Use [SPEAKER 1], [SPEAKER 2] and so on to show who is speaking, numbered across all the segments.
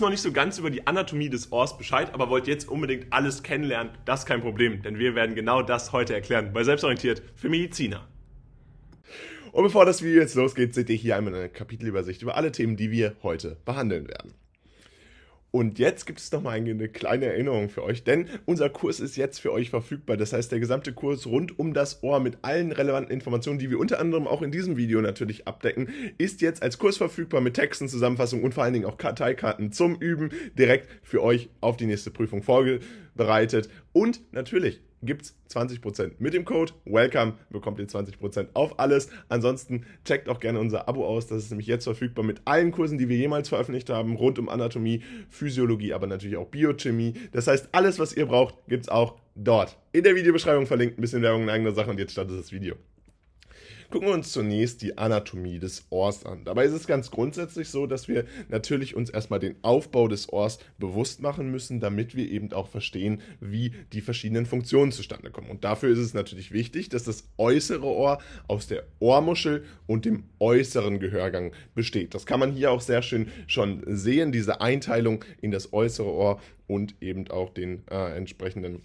[SPEAKER 1] noch nicht so ganz über die Anatomie des Ohrs Bescheid, aber wollt jetzt unbedingt alles kennenlernen, das ist kein Problem, denn wir werden genau das heute erklären bei Selbstorientiert für Mediziner. Und bevor das Video jetzt losgeht, seht ihr hier einmal eine Kapitelübersicht über alle Themen, die wir heute behandeln werden. Und jetzt gibt es noch mal eine kleine Erinnerung für euch, denn unser Kurs ist jetzt für euch verfügbar. Das heißt, der gesamte Kurs rund um das Ohr mit allen relevanten Informationen, die wir unter anderem auch in diesem Video natürlich abdecken, ist jetzt als Kurs verfügbar mit Texten, Zusammenfassungen und vor allen Dingen auch Karteikarten zum Üben direkt für euch auf die nächste Prüfung vorbereitet. Und natürlich gibt es 20%. Mit dem Code WELCOME bekommt ihr 20% auf alles. Ansonsten checkt auch gerne unser Abo aus. Das ist nämlich jetzt verfügbar mit allen Kursen, die wir jemals veröffentlicht haben, rund um Anatomie, Physiologie, aber natürlich auch Biochemie. Das heißt, alles, was ihr braucht, gibt es auch dort. In der Videobeschreibung verlinkt ein bisschen Werbung in eigener Sache und jetzt startet das Video. Gucken wir uns zunächst die Anatomie des Ohrs an. Dabei ist es ganz grundsätzlich so, dass wir natürlich uns erstmal den Aufbau des Ohrs bewusst machen müssen, damit wir eben auch verstehen, wie die verschiedenen Funktionen zustande kommen. Und dafür ist es natürlich wichtig, dass das äußere Ohr aus der Ohrmuschel und dem äußeren Gehörgang besteht. Das kann man hier auch sehr schön schon sehen, diese Einteilung in das äußere Ohr und eben auch den äh, entsprechenden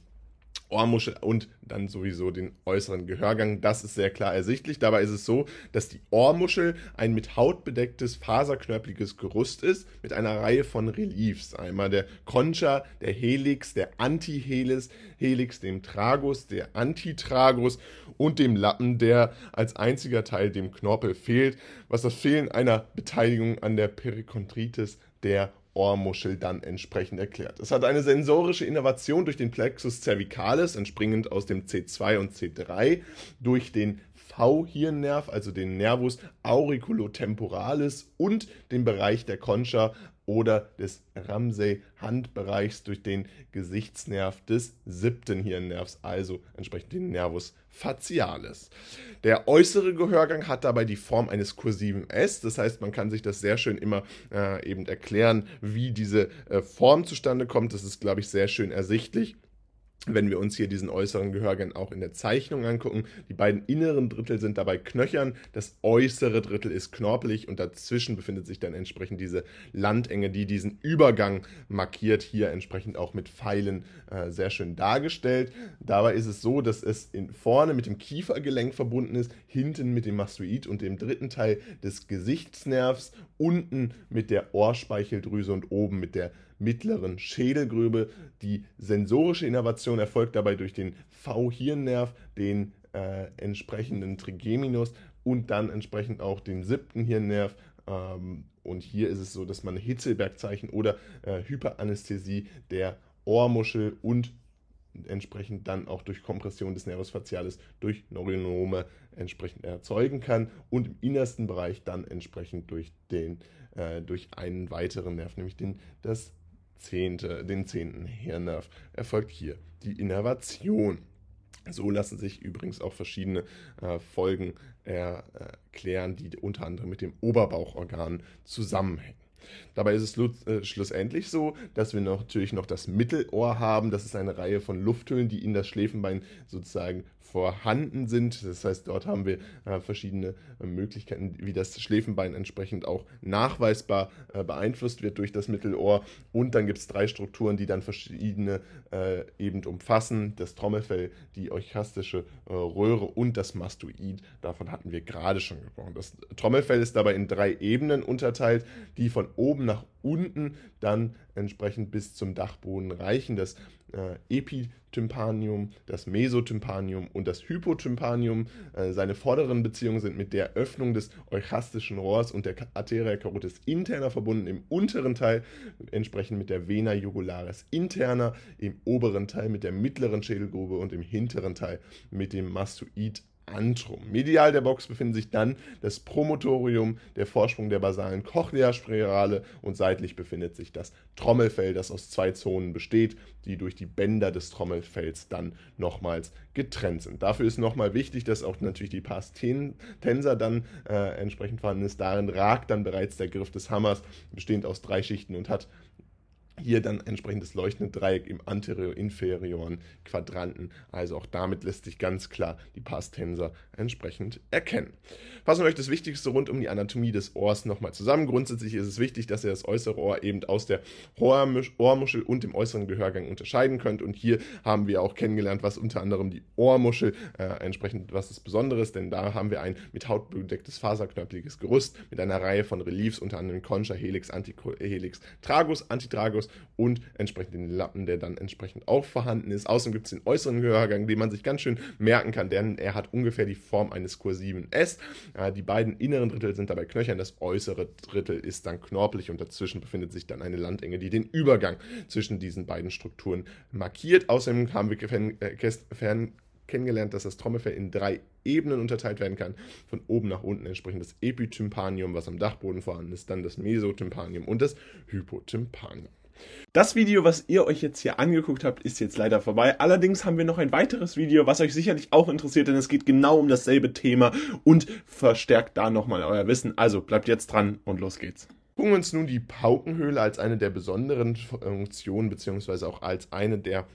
[SPEAKER 1] Ohrmuschel und dann sowieso den äußeren Gehörgang. Das ist sehr klar ersichtlich. Dabei ist es so, dass die Ohrmuschel ein mit Haut bedecktes, faserknörpliges Gerüst ist mit einer Reihe von Reliefs. Einmal der Concha, der Helix, der Antihelix, Helix, dem Tragus, der Antitragus und dem Lappen, der als einziger Teil dem Knorpel fehlt, was das Fehlen einer Beteiligung an der Perikontritis der Ohrmuschel dann entsprechend erklärt. Es hat eine sensorische Innovation durch den Plexus cervicalis, entspringend aus dem C2 und C3, durch den V-Hirnnerv, also den Nervus auriculotemporalis und den Bereich der Concha oder des Ramsey-Handbereichs durch den Gesichtsnerv des siebten Hirnnervs, also entsprechend den Nervus facialis. Der äußere Gehörgang hat dabei die Form eines kursiven S, das heißt, man kann sich das sehr schön immer äh, eben erklären, wie diese äh, Form zustande kommt. Das ist, glaube ich, sehr schön ersichtlich wenn wir uns hier diesen äußeren Gehörgang auch in der Zeichnung angucken, die beiden inneren Drittel sind dabei knöchern, das äußere Drittel ist knorpelig und dazwischen befindet sich dann entsprechend diese Landenge, die diesen Übergang markiert, hier entsprechend auch mit Pfeilen äh, sehr schön dargestellt. Dabei ist es so, dass es in, vorne mit dem Kiefergelenk verbunden ist, hinten mit dem Mastoid und dem dritten Teil des Gesichtsnervs, unten mit der Ohrspeicheldrüse und oben mit der mittleren Schädelgröbe. Die sensorische Innervation erfolgt dabei durch den V-Hirnnerv, den äh, entsprechenden Trigeminus und dann entsprechend auch den siebten Hirnnerv. Ähm, und hier ist es so, dass man Hitzelbergzeichen oder äh, Hyperanästhesie der Ohrmuschel und entsprechend dann auch durch Kompression des Nervus facialis durch Neuronome entsprechend erzeugen kann und im innersten Bereich dann entsprechend durch den äh, durch einen weiteren Nerv, nämlich den, das zehnte, den zehnten Hirnnerv, erfolgt hier die Innervation. So lassen sich übrigens auch verschiedene äh, Folgen erklären, die unter anderem mit dem Oberbauchorgan zusammenhängen. Dabei ist es äh, schlussendlich so, dass wir noch, natürlich noch das Mittelohr haben. Das ist eine Reihe von Lufthüllen, die in das Schläfenbein sozusagen vorhanden sind. Das heißt, dort haben wir äh, verschiedene äh, Möglichkeiten, wie das Schläfenbein entsprechend auch nachweisbar äh, beeinflusst wird durch das Mittelohr. Und dann gibt es drei Strukturen, die dann verschiedene äh, eben umfassen. Das Trommelfell, die euchastische äh, Röhre und das Mastoid. Davon hatten wir gerade schon gesprochen. Das Trommelfell ist dabei in drei Ebenen unterteilt, die von oben nach unten dann entsprechend bis zum Dachboden reichen. Das äh, Epitympanium, das Mesotympanium und das Hypotympanium. Äh, seine vorderen Beziehungen sind mit der Öffnung des euchastischen Rohrs und der Arteria carotis interna verbunden. Im unteren Teil entsprechend mit der Vena jugularis interna, im oberen Teil mit der mittleren Schädelgrube und im hinteren Teil mit dem Mastoid Antrum. Medial der Box befindet sich dann das Promotorium, der Vorsprung der basalen Cochlea-Spirale und seitlich befindet sich das Trommelfell, das aus zwei Zonen besteht, die durch die Bänder des Trommelfells dann nochmals getrennt sind. Dafür ist nochmal wichtig, dass auch natürlich die Pars tensa dann äh, entsprechend vorhanden ist. Darin ragt dann bereits der Griff des Hammers, bestehend aus drei Schichten und hat hier dann entsprechend das leuchtende Dreieck im anterior-inferioren Quadranten. Also auch damit lässt sich ganz klar die Pars Tensor entsprechend erkennen. Fassen wir euch das Wichtigste rund um die Anatomie des Ohrs nochmal zusammen. Grundsätzlich ist es wichtig, dass ihr das äußere Ohr eben aus der Ohrmuschel und dem äußeren Gehörgang unterscheiden könnt. Und hier haben wir auch kennengelernt, was unter anderem die Ohrmuschel äh, entsprechend was ist, denn da haben wir ein mit Haut bedecktes faserknöpfliges Gerüst mit einer Reihe von Reliefs, unter anderem Concha, Helix, Antihelix, Tragus, Antitragus und entsprechend den Lappen, der dann entsprechend auch vorhanden ist. Außerdem gibt es den äußeren Gehörgang, den man sich ganz schön merken kann, denn er hat ungefähr die Form eines kursiven S. Äh, die beiden inneren Drittel sind dabei knöchern, das äußere Drittel ist dann knorpelig und dazwischen befindet sich dann eine Landenge, die den Übergang zwischen diesen beiden Strukturen markiert. Außerdem haben wir fern, kennengelernt, dass das Trommelfell in drei Ebenen unterteilt werden kann. Von oben nach unten entsprechend das Epitympanium, was am Dachboden vorhanden ist, dann das Mesotympanium und das Hypotympanium. Das Video, was ihr euch jetzt hier angeguckt habt, ist jetzt leider vorbei. Allerdings haben wir noch ein weiteres Video, was euch sicherlich auch interessiert, denn es geht genau um dasselbe Thema und verstärkt da nochmal euer Wissen. Also bleibt jetzt dran und los geht's. Gucken wir uns nun die Paukenhöhle als eine der besonderen Funktionen beziehungsweise auch als eine der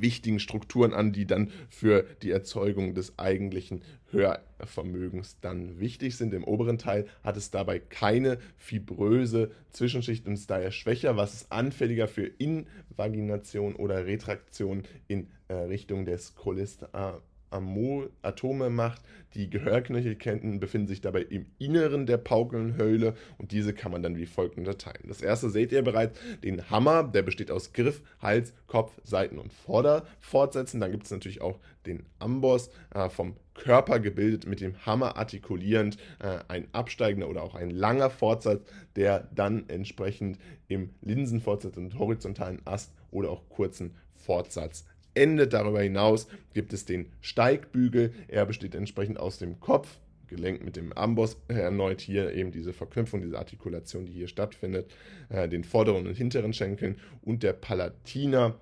[SPEAKER 1] wichtigen Strukturen an, die dann für die Erzeugung des eigentlichen Hörvermögens dann wichtig sind. Im oberen Teil hat es dabei keine fibröse Zwischenschicht und ist daher schwächer, was es anfälliger für Invagination oder Retraktion in äh, Richtung des Cholester Atome macht. Die Gehörknöchelketten befinden sich dabei im Inneren der Paukenhöhle und diese kann man dann wie folgt unterteilen. Das erste seht ihr bereits, den Hammer, der besteht aus Griff, Hals, Kopf, Seiten und Vorderfortsätzen. Dann gibt es natürlich auch den Amboss äh, vom Körper gebildet, mit dem Hammer artikulierend, äh, ein absteigender oder auch ein langer Fortsatz, der dann entsprechend im Linsenfortsatz und horizontalen Ast oder auch kurzen Fortsatz endet. Darüber hinaus gibt es den Steigbügel. Er besteht entsprechend aus dem Kopf, gelenkt mit dem Amboss, erneut hier eben diese Verknüpfung, diese Artikulation, die hier stattfindet, äh, den vorderen und hinteren Schenkeln und der Palatina,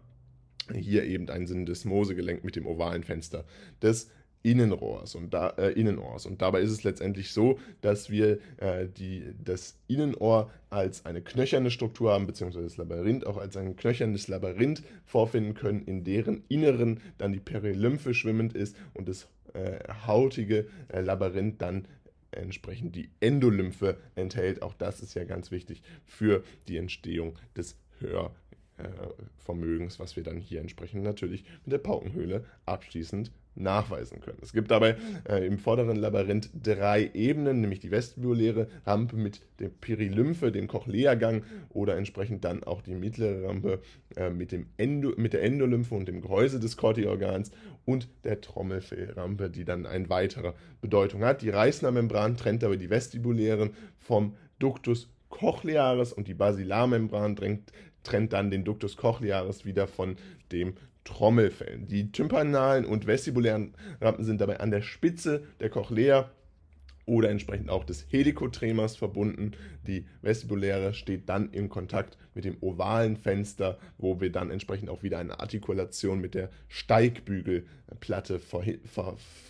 [SPEAKER 1] hier eben ein Syndesmosegelenk mit dem ovalen Fenster des Innenrohrs und da, äh, Innenohrs. Und dabei ist es letztendlich so, dass wir äh, die, das Innenohr als eine knöcherne Struktur haben, beziehungsweise das Labyrinth auch als ein knöchernes Labyrinth vorfinden können, in deren Inneren dann die Perilymphe schwimmend ist und das äh, hautige äh, Labyrinth dann entsprechend die Endolymphe enthält. Auch das ist ja ganz wichtig für die Entstehung des Hörvermögens, was wir dann hier entsprechend natürlich mit der Paukenhöhle abschließend nachweisen können. Es gibt dabei äh, im vorderen Labyrinth drei Ebenen, nämlich die vestibuläre Rampe mit der Perilymphe, dem Cochlea-Gang oder entsprechend dann auch die mittlere Rampe äh, mit, dem Endo, mit der Endolymphe und dem Gehäuse des Corti-Organs und der Trommelfellrampe, die dann eine weitere Bedeutung hat. Die Reißnermembran trennt aber die vestibulären vom Ductus cochlearis und die Basilarmembran trennt, trennt dann den Ductus cochlearis wieder von dem Trommelfällen. Die tympanalen und vestibulären Rampen sind dabei an der Spitze der Cochlea oder entsprechend auch des Helikotremas verbunden. Die vestibuläre steht dann im Kontakt mit dem ovalen Fenster, wo wir dann entsprechend auch wieder eine Artikulation mit der Steigbügelplatte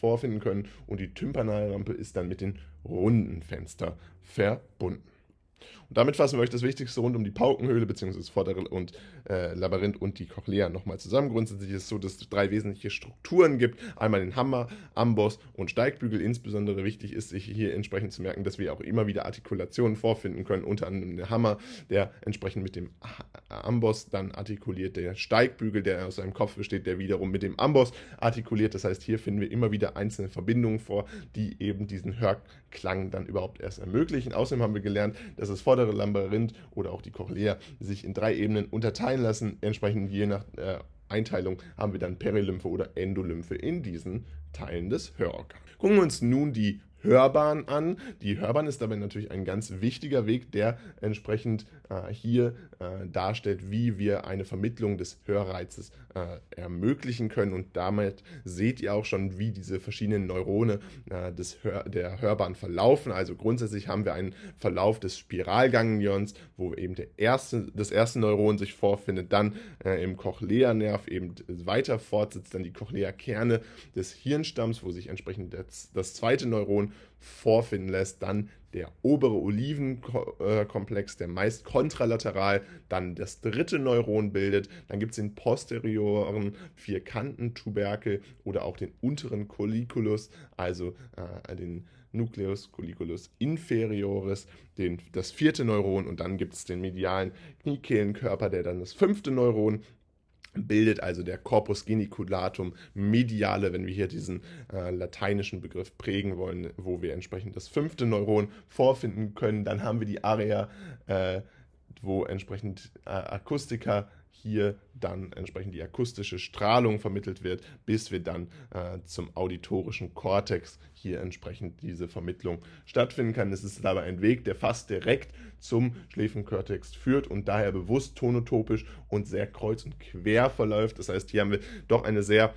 [SPEAKER 1] vorfinden können. Und die Tympanalrampe ist dann mit dem runden Fenster verbunden. Damit fassen wir euch das Wichtigste rund um die Paukenhöhle bzw. das vordere und äh, Labyrinth und die Cochlea nochmal zusammen. Grundsätzlich ist es so, dass es drei wesentliche Strukturen gibt. Einmal den Hammer, Amboss und Steigbügel. Insbesondere wichtig ist sich hier entsprechend zu merken, dass wir auch immer wieder Artikulationen vorfinden können. Unter anderem den Hammer, der entsprechend mit dem Amboss dann artikuliert. Der Steigbügel, der aus seinem Kopf besteht, der wiederum mit dem Amboss artikuliert. Das heißt, hier finden wir immer wieder einzelne Verbindungen vor, die eben diesen Hörklang dann überhaupt erst ermöglichen. Außerdem haben wir gelernt, dass das vordere Labyrinth oder auch die Cochlea sich in drei Ebenen unterteilen lassen. Entsprechend je nach äh, Einteilung haben wir dann Perilymphe oder Endolymphe in diesen Teilen des Hörorgans. Gucken wir uns nun die Hörbahn an. Die Hörbahn ist dabei natürlich ein ganz wichtiger Weg, der entsprechend äh, hier äh, darstellt, wie wir eine Vermittlung des Hörreizes äh, ermöglichen können. Und damit seht ihr auch schon, wie diese verschiedenen Neurone äh, des Hör der Hörbahn verlaufen. Also grundsätzlich haben wir einen Verlauf des Spiralganglions, wo eben der erste, das erste Neuron sich vorfindet, dann äh, im Cochlea-Nerv eben weiter fortsetzt, dann die Cochlea-Kerne des Hirnstamms, wo sich entsprechend das, das zweite Neuron Vorfinden lässt. Dann der obere Olivenkomplex, der meist kontralateral dann das dritte Neuron bildet. Dann gibt es den posterioren Vierkantentuberkel oder auch den unteren Colliculus, also äh, den Nucleus colliculus inferioris, den, das vierte Neuron und dann gibt es den medialen Kniekehlenkörper, der dann das fünfte Neuron bildet also der Corpus geniculatum mediale, wenn wir hier diesen äh, lateinischen Begriff prägen wollen, wo wir entsprechend das fünfte Neuron vorfinden können. Dann haben wir die Area, äh, wo entsprechend äh, Akustika hier dann entsprechend die akustische Strahlung vermittelt wird, bis wir dann äh, zum auditorischen Kortex hier entsprechend diese Vermittlung stattfinden kann. Es ist dabei ein Weg, der fast direkt zum Schläfenkortex führt und daher bewusst tonotopisch und sehr kreuz und quer verläuft. Das heißt, hier haben wir doch eine sehr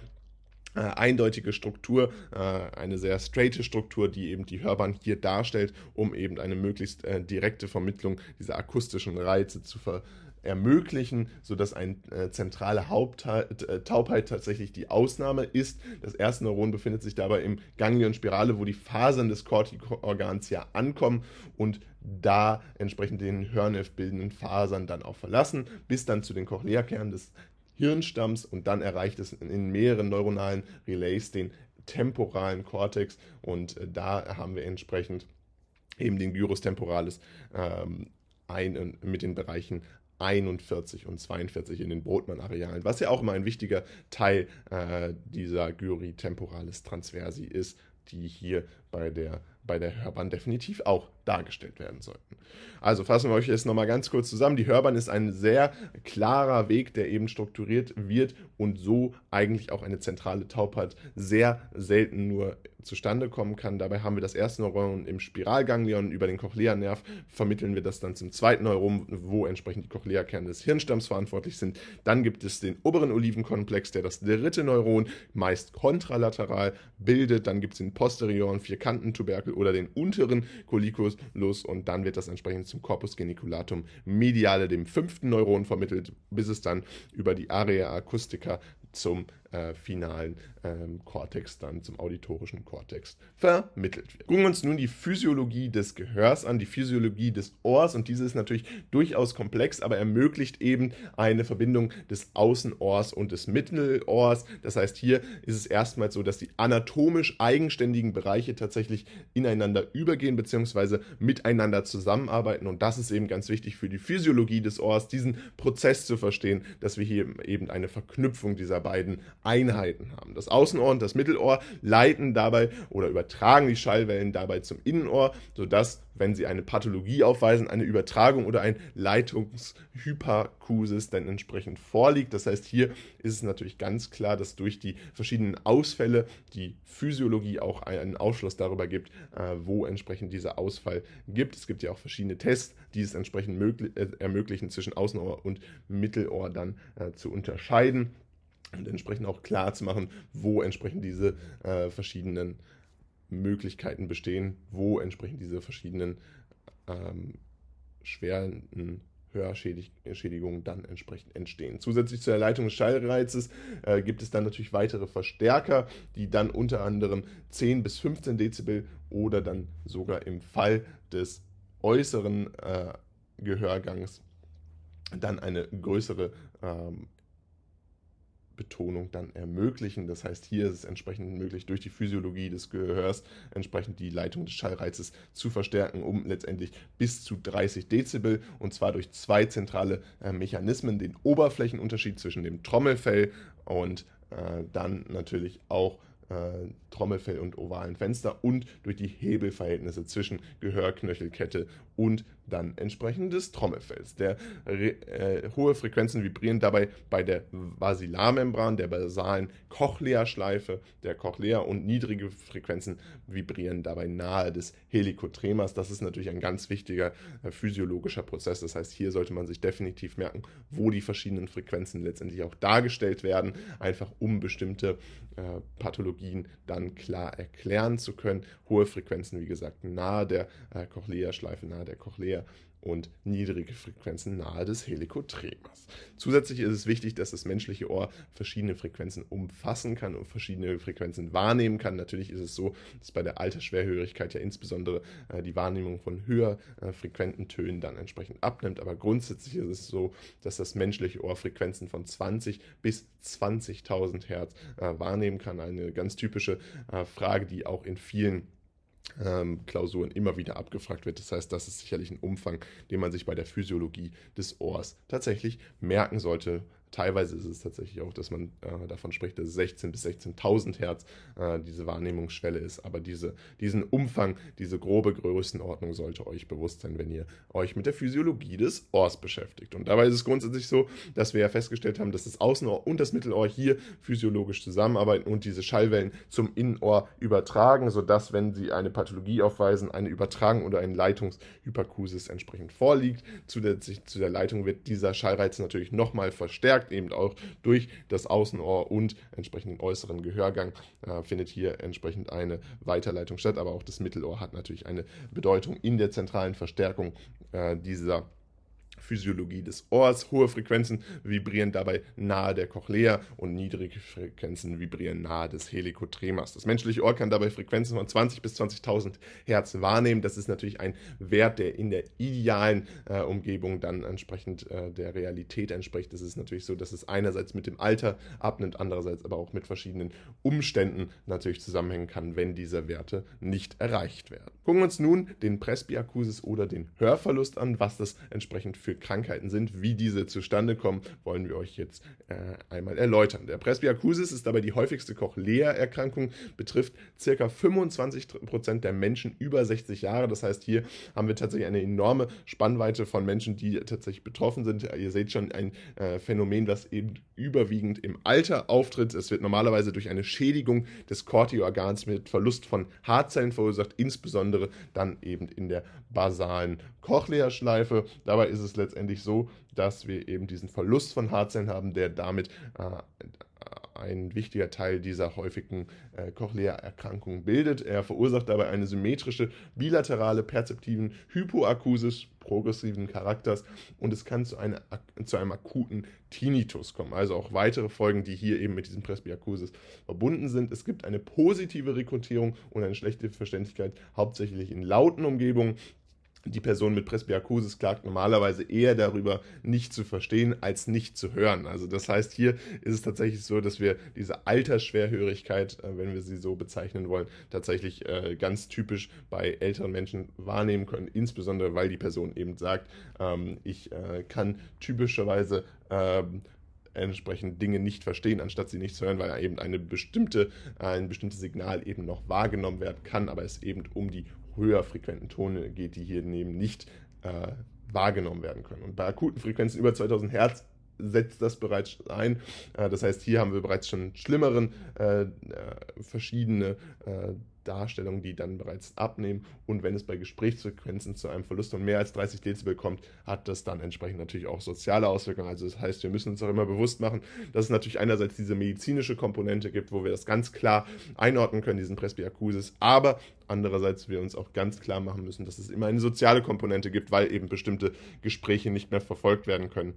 [SPEAKER 1] äh, eindeutige Struktur, äh, eine sehr straighte Struktur, die eben die Hörbahn hier darstellt, um eben eine möglichst äh, direkte Vermittlung dieser akustischen Reize zu ver ermöglichen, sodass eine äh, zentrale Haupttaubheit tatsächlich die Ausnahme ist. Das erste Neuron befindet sich dabei im Ganglion Spirale, wo die Fasern des Cortico-Organs ja ankommen und da entsprechend den Hörnerv bildenden Fasern dann auch verlassen, bis dann zu den Cochlea-Kernen des Hirnstamms und dann erreicht es in mehreren neuronalen Relays den temporalen Kortex und äh, da haben wir entsprechend eben den Gyrus temporalis ähm, ein, mit den Bereichen 41 und 42 in den Brotmann-Arealen, was ja auch immer ein wichtiger Teil äh, dieser Gyri temporalis transversi ist, die hier bei der, bei der Hörbahn definitiv auch dargestellt werden sollten. Also fassen wir euch jetzt nochmal ganz kurz zusammen. Die Hörbahn ist ein sehr klarer Weg, der eben strukturiert wird und so eigentlich auch eine zentrale Taubheit sehr selten nur zustande kommen kann. Dabei haben wir das erste Neuron im Spiralganglion, über den Cochlea-Nerv vermitteln wir das dann zum zweiten Neuron, wo entsprechend die Cochlea-Kerne des Hirnstamms verantwortlich sind. Dann gibt es den oberen Olivenkomplex, der das dritte Neuron meist kontralateral bildet. Dann gibt es den posterioren Vierkantentuberkel oder den unteren Collicus und dann wird das entsprechend zum Corpus geniculatum mediale, dem fünften Neuron vermittelt, bis es dann über die Area acustica zum äh, finalen ähm, Kortex, dann zum auditorischen Kortex vermittelt wird. Gucken wir uns nun die Physiologie des Gehörs an, die Physiologie des Ohrs und diese ist natürlich durchaus komplex, aber ermöglicht eben eine Verbindung des Außenohrs und des Mittelohrs. Das heißt, hier ist es erstmals so, dass die anatomisch eigenständigen Bereiche tatsächlich ineinander übergehen bzw. miteinander zusammenarbeiten und das ist eben ganz wichtig für die Physiologie des Ohrs, diesen Prozess zu verstehen, dass wir hier eben eine Verknüpfung dieser beiden Einheiten haben. Das Außenohr und das Mittelohr leiten dabei oder übertragen die Schallwellen dabei zum Innenohr, sodass, wenn sie eine Pathologie aufweisen, eine Übertragung oder ein Leitungshyperkusis dann entsprechend vorliegt. Das heißt, hier ist es natürlich ganz klar, dass durch die verschiedenen Ausfälle die Physiologie auch einen Aufschluss darüber gibt, äh, wo entsprechend dieser Ausfall gibt. Es gibt ja auch verschiedene Tests, die es entsprechend äh, ermöglichen, zwischen Außenohr und Mittelohr dann äh, zu unterscheiden und entsprechend auch klar zu machen, wo entsprechend diese äh, verschiedenen Möglichkeiten bestehen, wo entsprechend diese verschiedenen ähm, schweren Hörschädigungen dann entsprechend entstehen. Zusätzlich zur Erleitung des Schallreizes äh, gibt es dann natürlich weitere Verstärker, die dann unter anderem 10 bis 15 Dezibel oder dann sogar im Fall des äußeren äh, Gehörgangs dann eine größere ähm, Betonung dann ermöglichen. Das heißt, hier ist es entsprechend möglich, durch die Physiologie des Gehörs entsprechend die Leitung des Schallreizes zu verstärken, um letztendlich bis zu 30 Dezibel und zwar durch zwei zentrale äh, Mechanismen, den Oberflächenunterschied zwischen dem Trommelfell und äh, dann natürlich auch äh, Trommelfell und ovalen Fenster und durch die Hebelverhältnisse zwischen Gehörknöchelkette und dann entsprechend des Trommelfells. Der äh, hohe Frequenzen vibrieren dabei bei der Basilarmembran, der basalen Cochlea-Schleife der Cochlea und niedrige Frequenzen vibrieren dabei nahe des Helikotremas. Das ist natürlich ein ganz wichtiger äh, physiologischer Prozess. Das heißt, hier sollte man sich definitiv merken, wo die verschiedenen Frequenzen letztendlich auch dargestellt werden, einfach um bestimmte äh, Pathologien dann klar erklären zu können. Hohe Frequenzen, wie gesagt, nahe der äh, Cochlea-Schleife, nahe der Cochlea und niedrige Frequenzen nahe des Helikotremas. Zusätzlich ist es wichtig, dass das menschliche Ohr verschiedene Frequenzen umfassen kann und verschiedene Frequenzen wahrnehmen kann. Natürlich ist es so, dass bei der Altersschwerhörigkeit ja insbesondere äh, die Wahrnehmung von höher äh, frequenten Tönen dann entsprechend abnimmt. Aber grundsätzlich ist es so, dass das menschliche Ohr Frequenzen von 20 bis 20.000 Hertz äh, wahrnehmen kann. Eine ganz typische äh, Frage, die auch in vielen ähm, Klausuren immer wieder abgefragt wird. Das heißt, das ist sicherlich ein Umfang, den man sich bei der Physiologie des Ohrs tatsächlich merken sollte, Teilweise ist es tatsächlich auch, dass man äh, davon spricht, dass 16.000 bis 16.000 Hertz äh, diese Wahrnehmungsschwelle ist. Aber diese, diesen Umfang, diese grobe Größenordnung sollte euch bewusst sein, wenn ihr euch mit der Physiologie des Ohrs beschäftigt. Und dabei ist es grundsätzlich so, dass wir ja festgestellt haben, dass das Außenohr und das Mittelohr hier physiologisch zusammenarbeiten und diese Schallwellen zum Innenohr übertragen, sodass, wenn sie eine Pathologie aufweisen, eine Übertragung oder ein Leitungshyperkusis entsprechend vorliegt. Zusätzlich zu der Leitung wird dieser Schallreiz natürlich nochmal verstärkt gesagt, eben auch durch das Außenohr und entsprechenden äußeren Gehörgang äh, findet hier entsprechend eine Weiterleitung statt. Aber auch das Mittelohr hat natürlich eine Bedeutung in der zentralen Verstärkung äh, dieser Physiologie des Ohrs. Hohe Frequenzen vibrieren dabei nahe der Cochlea und niedrige Frequenzen vibrieren nahe des Helikotremas. Das menschliche Ohr kann dabei Frequenzen von 20 bis 20.000 Hertz wahrnehmen. Das ist natürlich ein Wert, der in der idealen äh, Umgebung dann entsprechend äh, der Realität entspricht. Es ist natürlich so, dass es einerseits mit dem Alter abnimmt, andererseits aber auch mit verschiedenen Umständen natürlich zusammenhängen kann, wenn diese Werte nicht erreicht werden. Gucken wir uns nun den Presbyakusis oder den Hörverlust an, was das entsprechend für Krankheiten sind. Wie diese zustande kommen, wollen wir euch jetzt äh, einmal erläutern. Der Presbyakusis ist dabei die häufigste Cochlea-Erkrankung, betrifft ca. 25% der Menschen über 60 Jahre. Das heißt, hier haben wir tatsächlich eine enorme Spannweite von Menschen, die tatsächlich betroffen sind. Ihr seht schon ein äh, Phänomen, das eben überwiegend im Alter auftritt. Es wird normalerweise durch eine Schädigung des Corti-Organs mit Verlust von Haarzellen verursacht, insbesondere dann eben in der basalen Cochlea-Schleife. Dabei ist es letztendlich so, dass wir eben diesen Verlust von Haarzellen haben, der damit äh, ein wichtiger Teil dieser häufigen äh, Cochlea-Erkrankung bildet. Er verursacht dabei eine symmetrische bilaterale perzeptiven Hypoakusis progressiven Charakters und es kann zu, einer, zu einem akuten Tinnitus kommen. Also auch weitere Folgen, die hier eben mit diesem Presbyakusis verbunden sind. Es gibt eine positive Rekrutierung und eine schlechte Verständlichkeit, hauptsächlich in lauten Umgebungen die Person mit Presbyakusis klagt normalerweise eher darüber, nicht zu verstehen, als nicht zu hören. Also das heißt, hier ist es tatsächlich so, dass wir diese Altersschwerhörigkeit, äh, wenn wir sie so bezeichnen wollen, tatsächlich äh, ganz typisch bei älteren Menschen wahrnehmen können, insbesondere weil die Person eben sagt, ähm, ich äh, kann typischerweise ähm, entsprechend Dinge nicht verstehen, anstatt sie nicht zu hören, weil eben eine bestimmte, ein bestimmtes Signal eben noch wahrgenommen werden kann, aber es eben um die höher frequenten Tone geht, die hier neben nicht äh, wahrgenommen werden können. Und bei akuten Frequenzen über 2000 Hertz setzt das bereits ein. Äh, das heißt, hier haben wir bereits schon schlimmeren äh, äh verschiedene äh, Darstellungen, die dann bereits abnehmen. Und wenn es bei Gesprächsfrequenzen zu einem Verlust von mehr als 30 Dezibel kommt, hat das dann entsprechend natürlich auch soziale Auswirkungen. Also das heißt, wir müssen uns auch immer bewusst machen, dass es natürlich einerseits diese medizinische Komponente gibt, wo wir das ganz klar einordnen können, diesen Presbyakusis, aber andererseits wir uns auch ganz klar machen müssen, dass es immer eine soziale Komponente gibt, weil eben bestimmte Gespräche nicht mehr verfolgt werden können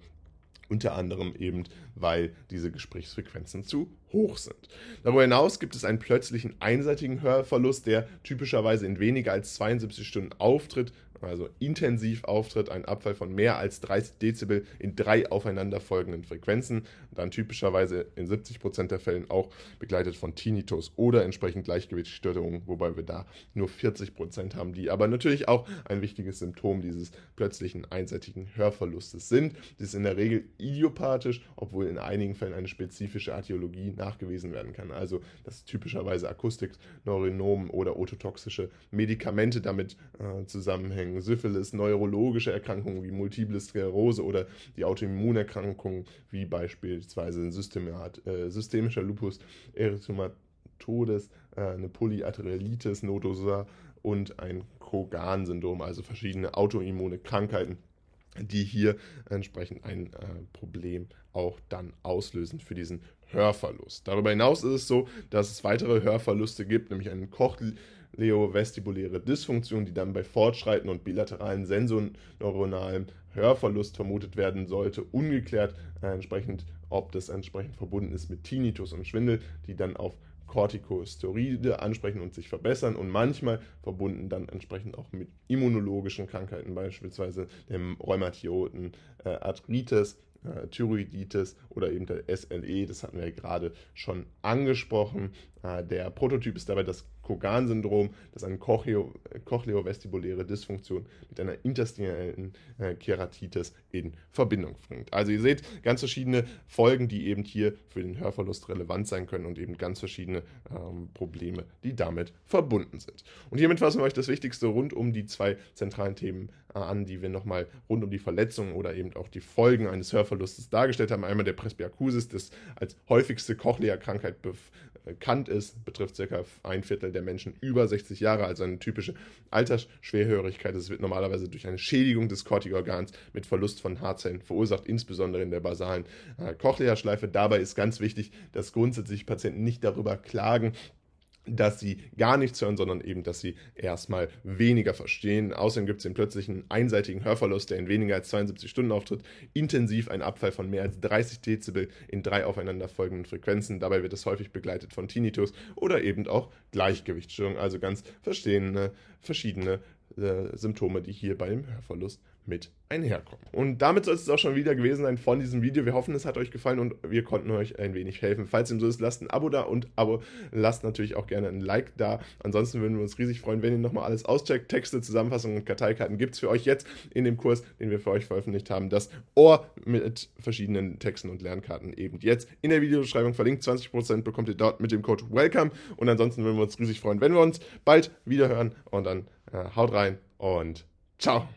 [SPEAKER 1] unter anderem eben, weil diese Gesprächsfrequenzen zu hoch sind. Darüber hinaus gibt es einen plötzlichen einseitigen Hörverlust, der typischerweise in weniger als 72 Stunden auftritt, also intensiv auftritt, ein Abfall von mehr als 30 Dezibel in drei aufeinanderfolgenden Frequenzen, dann typischerweise in 70% der Fällen auch begleitet von Tinnitus oder entsprechend Gleichgewichtsstörungen, wobei wir da nur 40% haben, die aber natürlich auch ein wichtiges Symptom dieses plötzlichen einseitigen Hörverlustes sind. Das ist in der Regel idiopathisch, obwohl in einigen Fällen eine spezifische Artiologie nachgewiesen werden kann. Also dass typischerweise Akustik, Neurinomen oder ototoxische Medikamente damit äh, zusammenhängen Erkrankungen, Syphilis, neurologische Erkrankungen wie Multiple Sklerose oder die Autoimmunerkrankungen wie beispielsweise Systemat, äh, systemischer Lupus erythematodes, äh, eine Polyarteritis nodosa und ein Kogan-Syndrom, also verschiedene autoimmune Krankheiten die hier entsprechend ein äh, Problem auch dann auslösen für diesen Hörverlust. Darüber hinaus ist es so, dass es weitere Hörverluste gibt, nämlich einen kochleovestibuläre Dysfunktion, die dann bei Fortschreiten und bilateralen sensorneuronalen Hörverlust vermutet werden sollte, ungeklärt äh, entsprechend, ob das entsprechend verbunden ist mit Tinnitus und Schwindel, die dann auf Corticosteroide ansprechen und sich verbessern und manchmal verbunden dann entsprechend auch mit immunologischen Krankheiten, beispielsweise dem Rheumatoiden äh, Arthritis äh, Thyroiditis oder eben der SLE, das hatten wir ja gerade schon angesprochen. Äh, der Prototyp ist dabei das Kogan-Syndrom, das eine cochleovestibuläre Dysfunktion mit einer interstitiellen äh, Keratitis in Verbindung bringt. Also ihr seht ganz verschiedene Folgen, die eben hier für den Hörverlust relevant sein können und eben ganz verschiedene ähm, Probleme, die damit verbunden sind. Und hiermit fassen wir euch das Wichtigste rund um die zwei zentralen Themen äh, an, die wir nochmal rund um die Verletzungen oder eben auch die Folgen eines Hörverlustes dargestellt haben. Einmal der Presbyakusis, das als häufigste Cochlea-Krankheit bekannt ist, betrifft circa ein Viertel der Menschen über 60 Jahre, also eine typische Altersschwerhörigkeit. Es wird normalerweise durch eine Schädigung des Cortikorgans mit Verlust von Haarzellen verursacht, insbesondere in der basalen äh, Cochlea-Schleife. Dabei ist ganz wichtig, dass grundsätzlich Patienten nicht darüber klagen, dass sie gar nichts hören, sondern eben, dass sie erstmal weniger verstehen. Außerdem gibt es den plötzlichen einseitigen Hörverlust, der in weniger als 72 Stunden auftritt, intensiv ein Abfall von mehr als 30 Dezibel in drei aufeinanderfolgenden Frequenzen. Dabei wird es häufig begleitet von Tinnitus oder eben auch Gleichgewichtsstörungen, also ganz verschiedene, verschiedene äh, Symptome, die hier beim Hörverlust mit einherkommen. Und damit soll es auch schon wieder gewesen sein von diesem Video. Wir hoffen, es hat euch gefallen und wir konnten euch ein wenig helfen. Falls dem so ist, lasst ein Abo da und Abo lasst natürlich auch gerne ein Like da. Ansonsten würden wir uns riesig freuen, wenn ihr nochmal alles auscheckt. Texte, Zusammenfassungen und Karteikarten gibt es für euch jetzt in dem Kurs, den wir für euch veröffentlicht haben. Das Ohr mit verschiedenen Texten und Lernkarten eben jetzt in der Videobeschreibung verlinkt. 20% bekommt ihr dort mit dem Code WELCOME. Und ansonsten würden wir uns riesig freuen, wenn wir uns bald wieder hören. Und dann äh, haut rein und ciao.